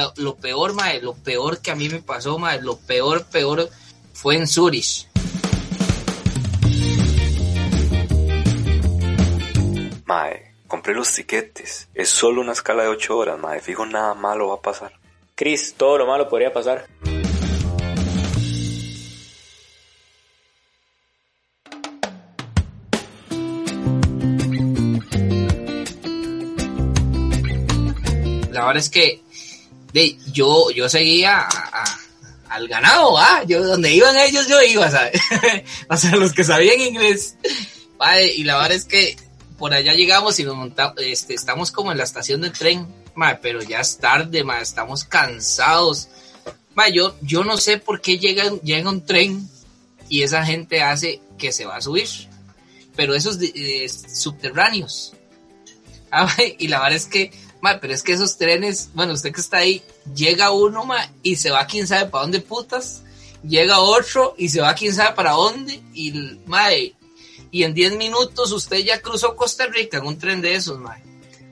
Lo, lo peor, mae, lo peor que a mí me pasó, mae, lo peor, peor fue en Zurich. Mae, compré los tiquetes. Es solo una escala de 8 horas, mae. Fijo, nada malo va a pasar. Chris, todo lo malo podría pasar. La verdad es que de, yo, yo seguía al ganado, ¿ah? Yo, donde iban ellos, yo iba, ¿sabes? o sea, los que sabían inglés. Mae, y la verdad es que por allá llegamos y nos montamos, este, estamos como en la estación del tren, pero ya es tarde, mae, estamos cansados. Mae, yo, yo no sé por qué llega, llega un tren y esa gente hace que se va a subir, pero esos eh, subterráneos. Ah, y la verdad es que, mae, pero es que esos trenes, bueno, usted que está ahí, llega uno, mae, y se va quién sabe para dónde putas, llega otro y se va quién sabe para dónde, y, mae, y en 10 minutos usted ya cruzó Costa Rica en un tren de esos, mae.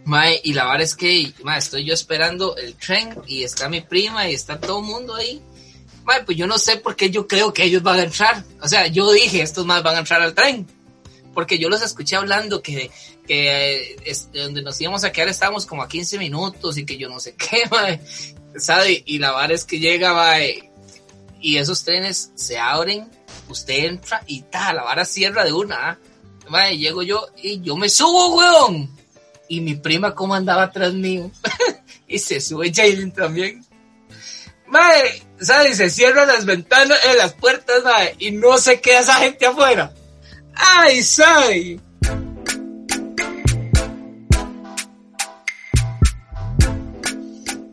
Mae, y la verdad es que, mae, estoy yo esperando el tren y está mi prima y está todo el mundo ahí. Mae, pues yo no sé por qué yo creo que ellos van a entrar. O sea, yo dije, estos más van a entrar al tren. Porque yo los escuché hablando que, que donde nos íbamos a quedar estábamos como a 15 minutos y que yo no sé qué, mae. ¿Sabe? Y la verdad es que llega, mae, y esos trenes se abren, usted entra y ta, la vara cierra de una. ¿ah? Mae, llego yo y yo me subo, weón. Y mi prima cómo andaba atrás mío. y se sube Jalen también. Mae, ¿sabes? Se cierran las ventanas, eh, las puertas, mae, y no se queda esa gente afuera. ¡Ay, ¿sabe?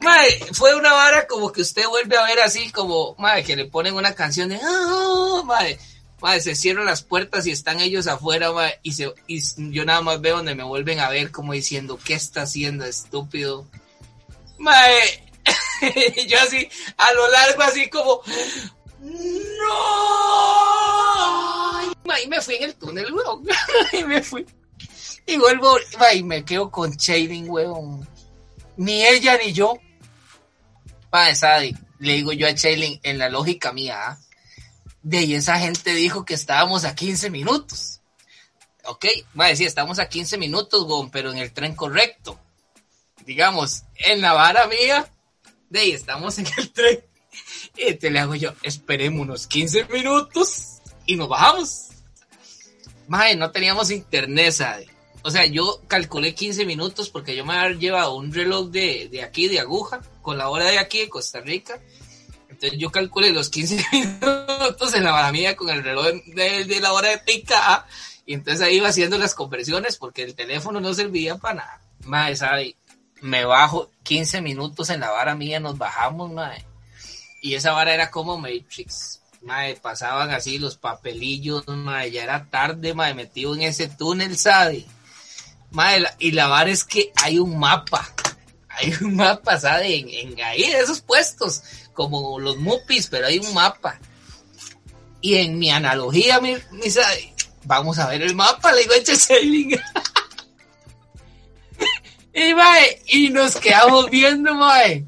Mae, fue una vara como que usted vuelve a ver así como, mae, que le ponen una canción de, ah, mae, mae, se cierran las puertas y están ellos afuera, mae, y, yo nada más veo donde me vuelven a ver como diciendo, ¿qué está haciendo, estúpido? Mae, yo así, a lo largo así como, ¡No! El túnel, weón, y me fui. Y vuelvo, y me quedo con Shading, weón. Ni ella ni yo. Mae, sabe, le digo yo a Shailin, en la lógica mía, ¿ah? de ahí esa gente dijo que estábamos a 15 minutos. Ok, a decir, estamos a 15 minutos, weón, pero en el tren correcto. Digamos, en la vara mía, de ahí estamos en el tren. Y te le hago yo, esperemos unos 15 minutos y nos bajamos. Mae, no teníamos internet, ¿sabe? O sea, yo calculé 15 minutos porque yo me había llevado un reloj de, de aquí, de aguja, con la hora de aquí de Costa Rica. Entonces yo calculé los 15 minutos en la vara mía con el reloj de, la hora de pica. Y entonces ahí iba haciendo las conversiones porque el teléfono no servía para nada. Mae, ¿sabe? Me bajo 15 minutos en la vara mía, nos bajamos, mae. Y esa vara era como Matrix. Mae, pasaban así los papelillos, mae, ya era tarde, mae, metido en ese túnel, ¿sabe? Mae, y la vara es que hay un mapa. Hay un mapa, ¿sabe? En, en ahí, de esos puestos, como los mupis, pero hay un mapa. Y en mi analogía, mi, mi vamos a ver el mapa, le digo a y, mae, y nos quedamos viendo, mae.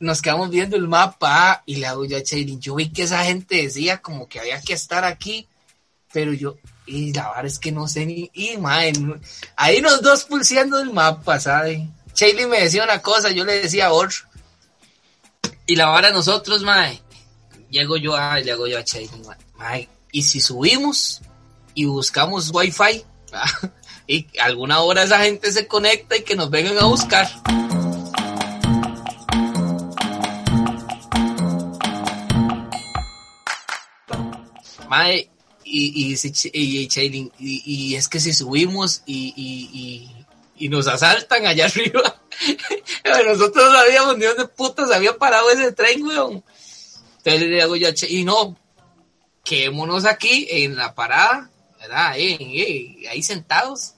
Nos quedamos viendo el mapa y le hago yo a Cheselin. Yo vi que esa gente decía como que había que estar aquí, pero yo, y la verdad es que no sé ni, y no- ahí los dos pulseando el mapa, ¿sabe? Cheselin me decía una cosa, yo le decía otra. Y la vara nosotros, mae, llego yo a, llego yo a Cheselin, mae, mae, y si subimos y buscamos wifi, y alguna hora esa gente se conecta y que nos vengan a buscar. Mae, y, y, y, y y, es que si subimos y, y, nos asaltan allá arriba. Nosotros no sabíamos ni dónde putas había parado ese tren, weón. Entonces le digo yo, y no, quedémonos aquí en la parada, ¿verdad? Ahí, ahí, sentados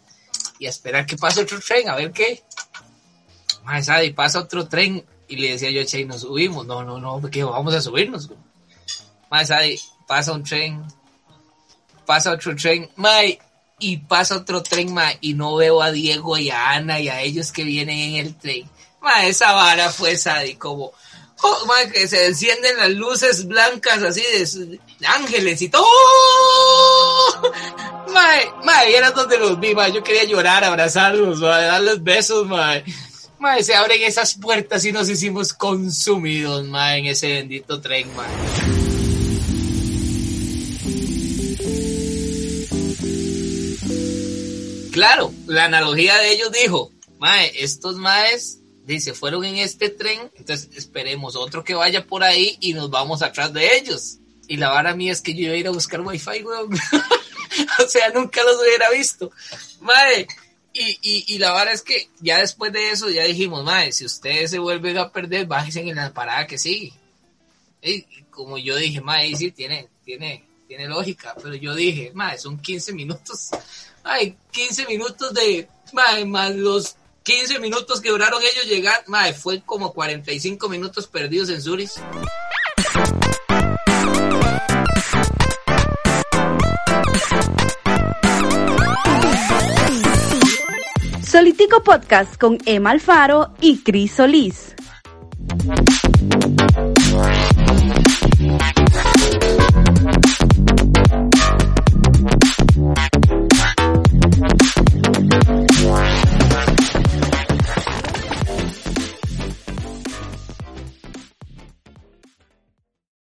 y esperar que pase otro tren, a ver qué. Más y pasa otro tren y le decía yo Che, nos subimos. No, no, no, porque vamos a subirnos. Más pasa un tren, pasa otro tren, mae, y pasa otro tren, mae, y no veo a Diego y a Ana y a ellos que vienen en el tren. Mae, esa vara fue Sadi, como, oh, que se encienden las luces blancas así de, ángeles y todo. Mae, vieras donde los vi, mae, yo quería llorar, abrazarlos, darles besos, mae. Mae, se abren esas puertas y nos hicimos consumidos, mae, en ese bendito tren, mae. Claro, la analogía de ellos dijo, mae, estos maes dice, fueron en este tren, entonces esperemos otro que vaya por ahí y nos vamos atrás de ellos. Y la vara mía es que yo iba a ir a buscar wifi, weón. o sea, nunca los hubiera visto. Mae, y, y, la vara es que ya después de eso ya dijimos, mae, si ustedes se vuelven a perder, bájense en la parada que sigue. Y como yo dije, mae, sí, tiene, tiene, tiene lógica, pero yo dije, mae, son 15 minutos ay, 15 minutos de, mae, más los 15 minutos que duraron ellos llegar, mae, fue como 45 minutos perdidos en Zurich. Solitico Podcast con Emma Alfaro y Cris Solís.